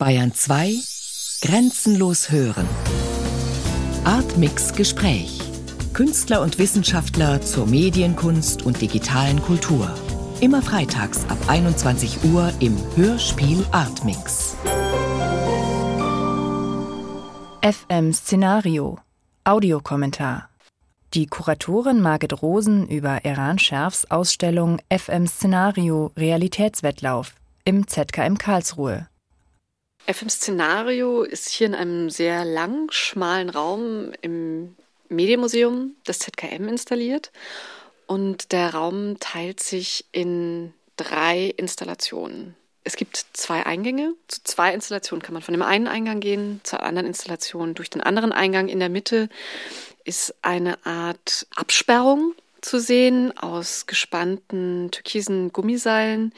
Bayern 2 Grenzenlos hören. Artmix Gespräch. Künstler und Wissenschaftler zur Medienkunst und digitalen Kultur. Immer freitags ab 21 Uhr im Hörspiel Artmix. FM Szenario. Audiokommentar. Die Kuratorin Margit Rosen über Eran Scherfs Ausstellung FM Szenario Realitätswettlauf im ZKM Karlsruhe. FM Szenario ist hier in einem sehr lang, schmalen Raum im Medienmuseum des ZKM installiert. Und der Raum teilt sich in drei Installationen. Es gibt zwei Eingänge. Zu zwei Installationen kann man von dem einen Eingang gehen, zur anderen Installation durch den anderen Eingang. In der Mitte ist eine Art Absperrung zu sehen aus gespannten türkisen Gummiseilen,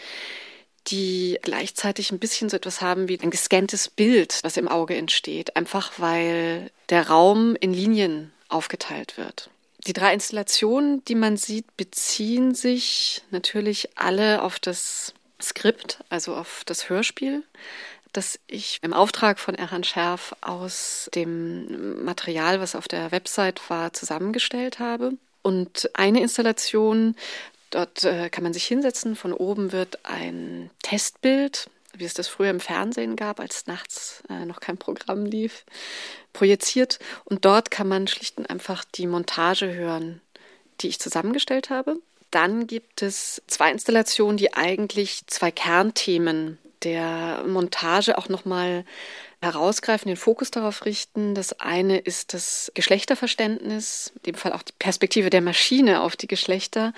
die gleichzeitig ein bisschen so etwas haben wie ein gescanntes Bild, was im Auge entsteht, einfach weil der Raum in Linien aufgeteilt wird. Die drei Installationen, die man sieht, beziehen sich natürlich alle auf das Skript, also auf das Hörspiel, das ich im Auftrag von Erhan Scherf aus dem Material, was auf der Website war, zusammengestellt habe. Und eine Installation Dort äh, kann man sich hinsetzen. Von oben wird ein Testbild, wie es das früher im Fernsehen gab, als nachts äh, noch kein Programm lief, projiziert. Und dort kann man schlicht und einfach die Montage hören, die ich zusammengestellt habe. Dann gibt es zwei Installationen, die eigentlich zwei Kernthemen der Montage auch nochmal herausgreifen, den Fokus darauf richten. Das eine ist das Geschlechterverständnis, in dem Fall auch die Perspektive der Maschine auf die Geschlechter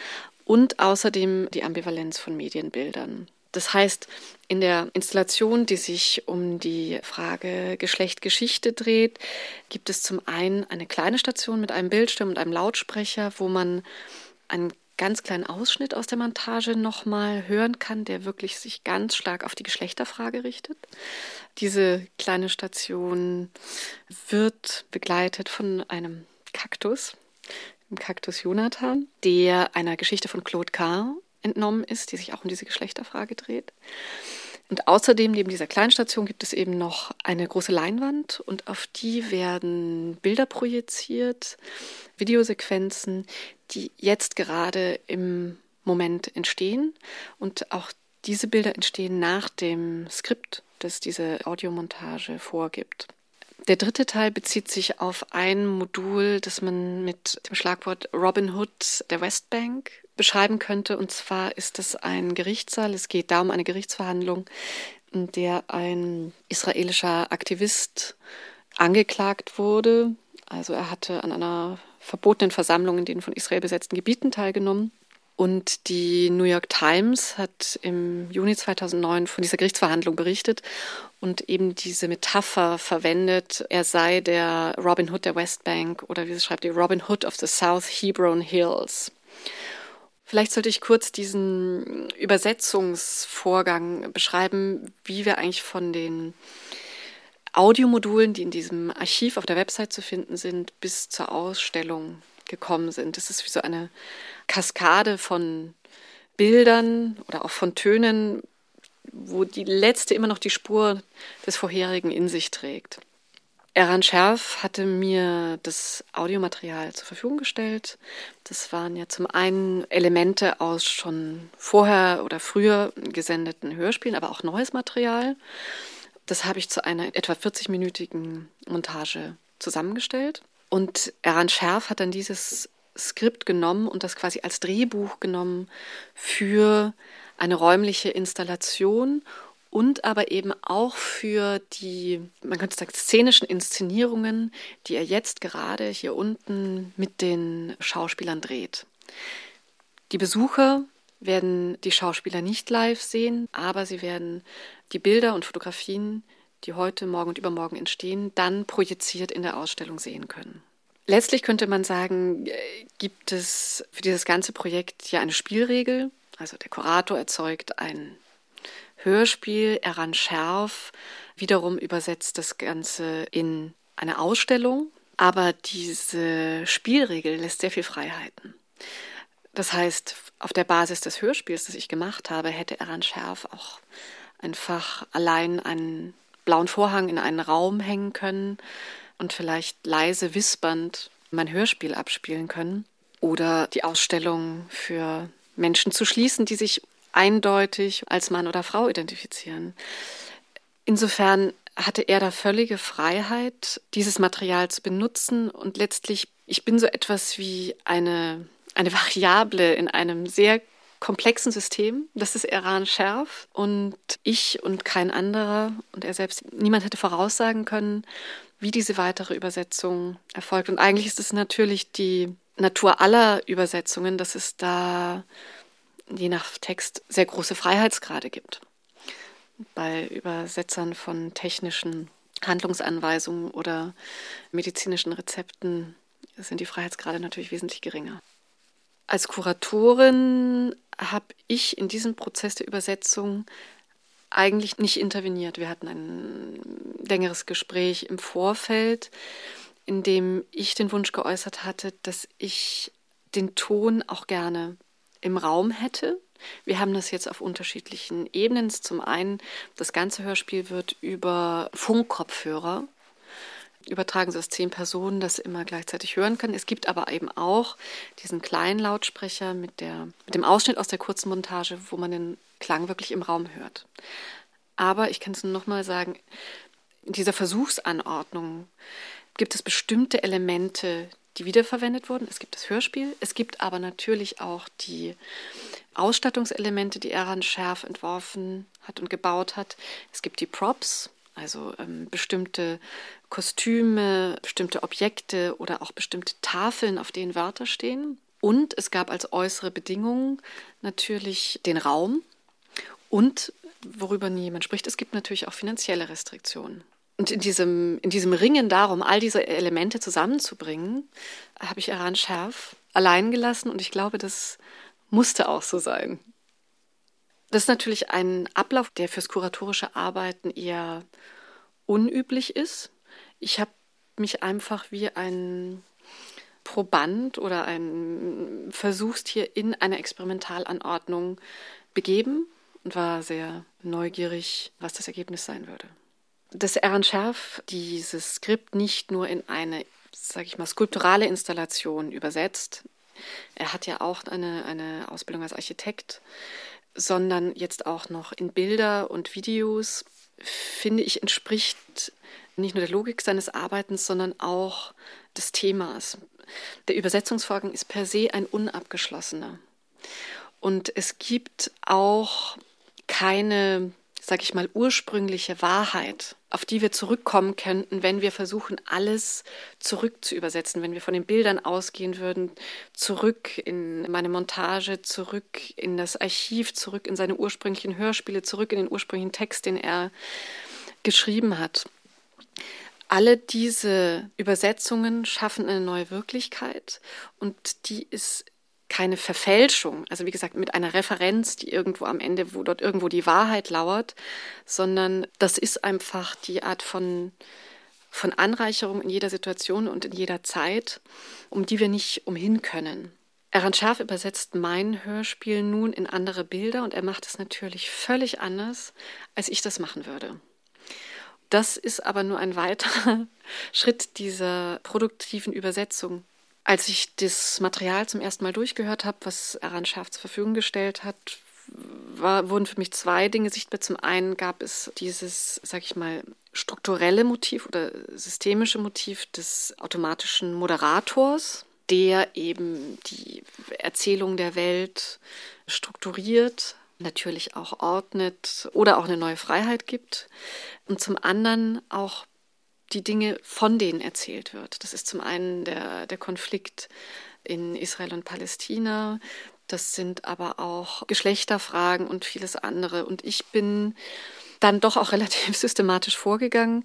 und außerdem die Ambivalenz von Medienbildern. Das heißt, in der Installation, die sich um die Frage Geschlecht Geschichte dreht, gibt es zum einen eine kleine Station mit einem Bildschirm und einem Lautsprecher, wo man einen ganz kleinen Ausschnitt aus der Montage nochmal hören kann, der wirklich sich ganz stark auf die Geschlechterfrage richtet. Diese kleine Station wird begleitet von einem Kaktus, dem Kaktus Jonathan, der einer Geschichte von Claude Carr entnommen ist, die sich auch um diese Geschlechterfrage dreht. Und außerdem, neben dieser Kleinstation, gibt es eben noch eine große Leinwand und auf die werden Bilder projiziert, Videosequenzen, die jetzt gerade im Moment entstehen. Und auch diese Bilder entstehen nach dem Skript, das diese Audiomontage vorgibt. Der dritte Teil bezieht sich auf ein Modul, das man mit dem Schlagwort Robin Hood der Westbank beschreiben könnte. Und zwar ist es ein Gerichtssaal. Es geht da um eine Gerichtsverhandlung, in der ein israelischer Aktivist angeklagt wurde. Also er hatte an einer verbotenen Versammlung in den von Israel besetzten Gebieten teilgenommen und die New York Times hat im Juni 2009 von dieser Gerichtsverhandlung berichtet und eben diese Metapher verwendet, er sei der Robin Hood der Westbank oder wie sie schreibt, die Robin Hood of the South Hebron Hills. Vielleicht sollte ich kurz diesen Übersetzungsvorgang beschreiben, wie wir eigentlich von den Audiomodulen, die in diesem Archiv auf der Website zu finden sind, bis zur Ausstellung gekommen sind. Das ist wie so eine Kaskade von Bildern oder auch von Tönen, wo die letzte immer noch die Spur des vorherigen in sich trägt. Eran Scherf hatte mir das Audiomaterial zur Verfügung gestellt. Das waren ja zum einen Elemente aus schon vorher oder früher gesendeten Hörspielen, aber auch neues Material. Das habe ich zu einer etwa 40-minütigen Montage zusammengestellt. Und Eran Scherf hat dann dieses Skript genommen und das quasi als Drehbuch genommen für eine räumliche Installation und aber eben auch für die, man könnte sagen, szenischen Inszenierungen, die er jetzt gerade hier unten mit den Schauspielern dreht. Die Besucher werden die Schauspieler nicht live sehen, aber sie werden die Bilder und Fotografien, die heute, morgen und übermorgen entstehen, dann projiziert in der Ausstellung sehen können. Letztlich könnte man sagen, äh, gibt es für dieses ganze Projekt ja eine Spielregel. Also der Kurator erzeugt ein Hörspiel, Eran Scherf wiederum übersetzt das Ganze in eine Ausstellung. Aber diese Spielregel lässt sehr viel Freiheiten. Das heißt, auf der Basis des Hörspiels, das ich gemacht habe, hätte Eran Scherf auch einfach allein einen blauen Vorhang in einen Raum hängen können und vielleicht leise wispernd mein Hörspiel abspielen können. Oder die Ausstellung für Menschen zu schließen, die sich eindeutig als Mann oder Frau identifizieren. Insofern hatte er da völlige Freiheit, dieses Material zu benutzen und letztlich, ich bin so etwas wie eine, eine Variable in einem sehr komplexen System. Das ist Iran Schärf und ich und kein anderer und er selbst, niemand hätte voraussagen können, wie diese weitere Übersetzung erfolgt. Und eigentlich ist es natürlich die Natur aller Übersetzungen, dass es da je nach Text sehr große Freiheitsgrade gibt. Bei Übersetzern von technischen Handlungsanweisungen oder medizinischen Rezepten sind die Freiheitsgrade natürlich wesentlich geringer. Als Kuratorin habe ich in diesem Prozess der Übersetzung eigentlich nicht interveniert. Wir hatten ein längeres Gespräch im Vorfeld, in dem ich den Wunsch geäußert hatte, dass ich den Ton auch gerne im Raum hätte. Wir haben das jetzt auf unterschiedlichen Ebenen. Zum einen, das ganze Hörspiel wird über Funkkopfhörer übertragen, sodass zehn Personen das immer gleichzeitig hören können. Es gibt aber eben auch diesen kleinen Lautsprecher mit, der, mit dem Ausschnitt aus der kurzen Montage, wo man den Klang wirklich im Raum hört. Aber ich kann es nur noch mal sagen, in dieser Versuchsanordnung gibt es bestimmte Elemente, die wiederverwendet wurden. Es gibt das Hörspiel, es gibt aber natürlich auch die Ausstattungselemente, die Eran Schärf entworfen hat und gebaut hat. Es gibt die Props, also ähm, bestimmte Kostüme, bestimmte Objekte oder auch bestimmte Tafeln, auf denen Wörter stehen. Und es gab als äußere Bedingung natürlich den Raum und, worüber nie jemand spricht, es gibt natürlich auch finanzielle Restriktionen. Und in diesem, in diesem Ringen darum, all diese Elemente zusammenzubringen, habe ich Iran Schärf allein gelassen und ich glaube, das musste auch so sein. Das ist natürlich ein Ablauf, der fürs kuratorische Arbeiten eher unüblich ist. Ich habe mich einfach wie ein Proband oder ein Versuchstier in eine Experimentalanordnung begeben und war sehr neugierig, was das Ergebnis sein würde dass Aaron Scherf dieses Skript nicht nur in eine, sage ich mal, skulpturale Installation übersetzt. Er hat ja auch eine, eine Ausbildung als Architekt, sondern jetzt auch noch in Bilder und Videos, finde ich, entspricht nicht nur der Logik seines Arbeitens, sondern auch des Themas. Der Übersetzungsvorgang ist per se ein unabgeschlossener. Und es gibt auch keine sag ich mal, ursprüngliche Wahrheit, auf die wir zurückkommen könnten, wenn wir versuchen, alles zurück zu übersetzen, wenn wir von den Bildern ausgehen würden, zurück in meine Montage, zurück in das Archiv, zurück in seine ursprünglichen Hörspiele, zurück in den ursprünglichen Text, den er geschrieben hat. Alle diese Übersetzungen schaffen eine neue Wirklichkeit und die ist keine Verfälschung, also wie gesagt mit einer Referenz, die irgendwo am Ende, wo dort irgendwo die Wahrheit lauert, sondern das ist einfach die Art von, von Anreicherung in jeder Situation und in jeder Zeit, um die wir nicht umhin können. Eran Scharf übersetzt mein Hörspiel nun in andere Bilder und er macht es natürlich völlig anders, als ich das machen würde. Das ist aber nur ein weiterer Schritt dieser produktiven Übersetzung. Als ich das Material zum ersten Mal durchgehört habe, was Aran Scharf zur Verfügung gestellt hat, war, wurden für mich zwei Dinge sichtbar. Zum einen gab es dieses, sag ich mal, strukturelle Motiv oder systemische Motiv des automatischen Moderators, der eben die Erzählung der Welt strukturiert, natürlich auch ordnet oder auch eine neue Freiheit gibt. Und zum anderen auch die Dinge, von denen erzählt wird. Das ist zum einen der, der Konflikt in Israel und Palästina. Das sind aber auch Geschlechterfragen und vieles andere. Und ich bin dann doch auch relativ systematisch vorgegangen.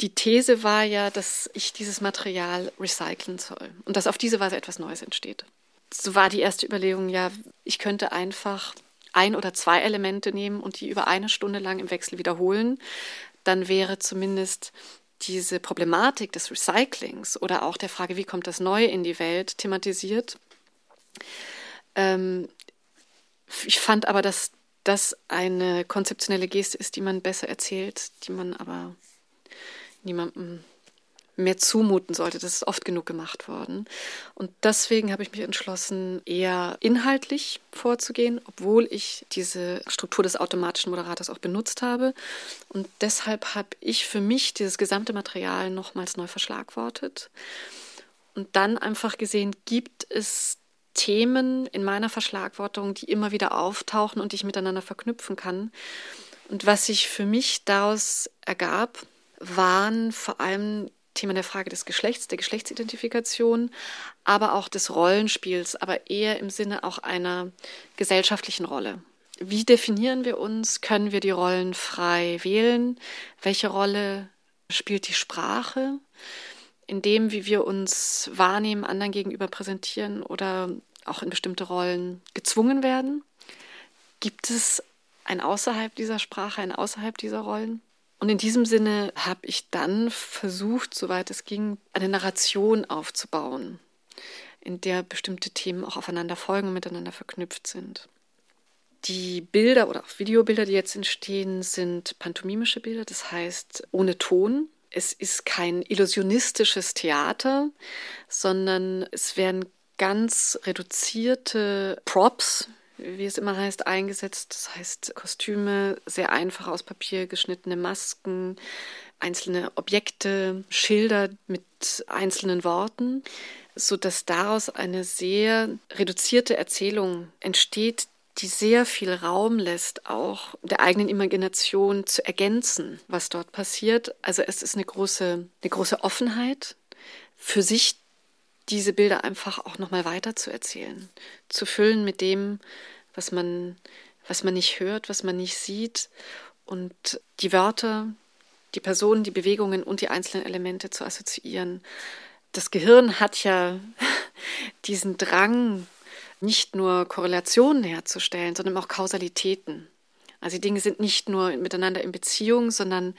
Die These war ja, dass ich dieses Material recyceln soll und dass auf diese Weise etwas Neues entsteht. So war die erste Überlegung, ja, ich könnte einfach ein oder zwei Elemente nehmen und die über eine Stunde lang im Wechsel wiederholen. Dann wäre zumindest diese Problematik des Recyclings oder auch der Frage, wie kommt das Neue in die Welt, thematisiert. Ähm, ich fand aber, dass das eine konzeptionelle Geste ist, die man besser erzählt, die man aber niemandem mehr zumuten sollte. Das ist oft genug gemacht worden. Und deswegen habe ich mich entschlossen, eher inhaltlich vorzugehen, obwohl ich diese Struktur des automatischen Moderators auch benutzt habe. Und deshalb habe ich für mich dieses gesamte Material nochmals neu verschlagwortet und dann einfach gesehen, gibt es Themen in meiner Verschlagwortung, die immer wieder auftauchen und die ich miteinander verknüpfen kann. Und was sich für mich daraus ergab, waren vor allem Thema der Frage des Geschlechts, der Geschlechtsidentifikation, aber auch des Rollenspiels, aber eher im Sinne auch einer gesellschaftlichen Rolle. Wie definieren wir uns? Können wir die Rollen frei wählen? Welche Rolle spielt die Sprache? In dem, wie wir uns wahrnehmen, anderen gegenüber präsentieren oder auch in bestimmte Rollen gezwungen werden? Gibt es ein Außerhalb dieser Sprache, ein Außerhalb dieser Rollen? Und in diesem Sinne habe ich dann versucht, soweit es ging, eine Narration aufzubauen, in der bestimmte Themen auch aufeinander folgen und miteinander verknüpft sind. Die Bilder oder auch Videobilder, die jetzt entstehen, sind pantomimische Bilder, das heißt ohne Ton. Es ist kein illusionistisches Theater, sondern es werden ganz reduzierte Props, wie es immer heißt, eingesetzt. Das heißt Kostüme, sehr einfach aus Papier geschnittene Masken, einzelne Objekte, Schilder mit einzelnen Worten, sodass daraus eine sehr reduzierte Erzählung entsteht, die sehr viel Raum lässt, auch der eigenen Imagination zu ergänzen, was dort passiert. Also es ist eine große, eine große Offenheit für sich diese Bilder einfach auch nochmal weiter zu erzählen, zu füllen mit dem, was man, was man nicht hört, was man nicht sieht und die Wörter, die Personen, die Bewegungen und die einzelnen Elemente zu assoziieren. Das Gehirn hat ja diesen Drang, nicht nur Korrelationen herzustellen, sondern auch Kausalitäten. Also die Dinge sind nicht nur miteinander in Beziehung, sondern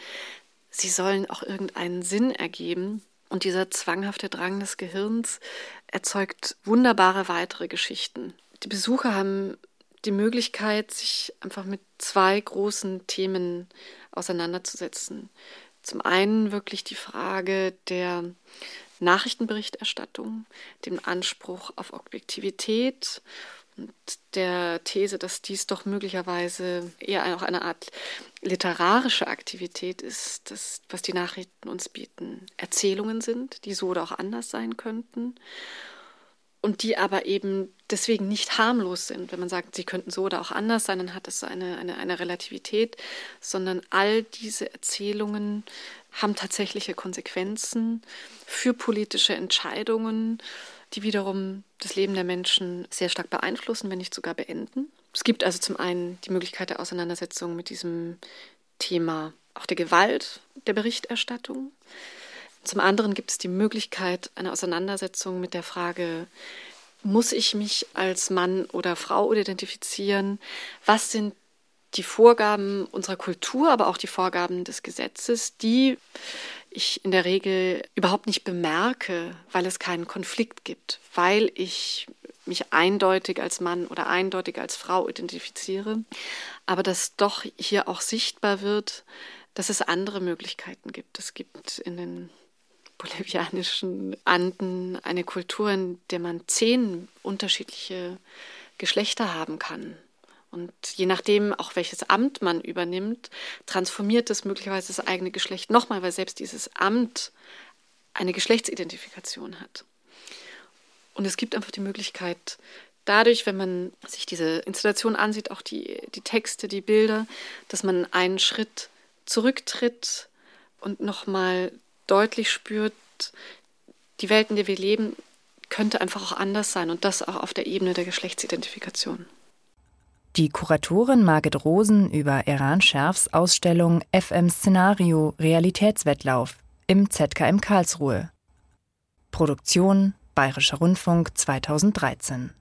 sie sollen auch irgendeinen Sinn ergeben. Und dieser zwanghafte Drang des Gehirns erzeugt wunderbare weitere Geschichten. Die Besucher haben die Möglichkeit, sich einfach mit zwei großen Themen auseinanderzusetzen. Zum einen wirklich die Frage der Nachrichtenberichterstattung, dem Anspruch auf Objektivität der These, dass dies doch möglicherweise eher auch eine Art literarische Aktivität ist, das, was die Nachrichten uns bieten, Erzählungen sind, die so oder auch anders sein könnten und die aber eben deswegen nicht harmlos sind. Wenn man sagt, sie könnten so oder auch anders sein, dann hat es eine, eine, eine Relativität, sondern all diese Erzählungen haben tatsächliche Konsequenzen für politische Entscheidungen die wiederum das Leben der Menschen sehr stark beeinflussen, wenn nicht sogar beenden. Es gibt also zum einen die Möglichkeit der Auseinandersetzung mit diesem Thema auch der Gewalt der Berichterstattung. Zum anderen gibt es die Möglichkeit einer Auseinandersetzung mit der Frage, muss ich mich als Mann oder Frau identifizieren? Was sind die Vorgaben unserer Kultur, aber auch die Vorgaben des Gesetzes, die ich in der Regel überhaupt nicht bemerke, weil es keinen Konflikt gibt, weil ich mich eindeutig als Mann oder eindeutig als Frau identifiziere, aber dass doch hier auch sichtbar wird, dass es andere Möglichkeiten gibt. Es gibt in den bolivianischen Anden eine Kultur, in der man zehn unterschiedliche Geschlechter haben kann. Und je nachdem, auch welches Amt man übernimmt, transformiert es möglicherweise das eigene Geschlecht nochmal, weil selbst dieses Amt eine Geschlechtsidentifikation hat. Und es gibt einfach die Möglichkeit, dadurch, wenn man sich diese Installation ansieht, auch die, die Texte, die Bilder, dass man einen Schritt zurücktritt und nochmal deutlich spürt, die Welt, in der wir leben, könnte einfach auch anders sein und das auch auf der Ebene der Geschlechtsidentifikation. Die Kuratorin Margit Rosen über Iran Scherfs Ausstellung FM Szenario Realitätswettlauf im ZKM Karlsruhe. Produktion Bayerischer Rundfunk 2013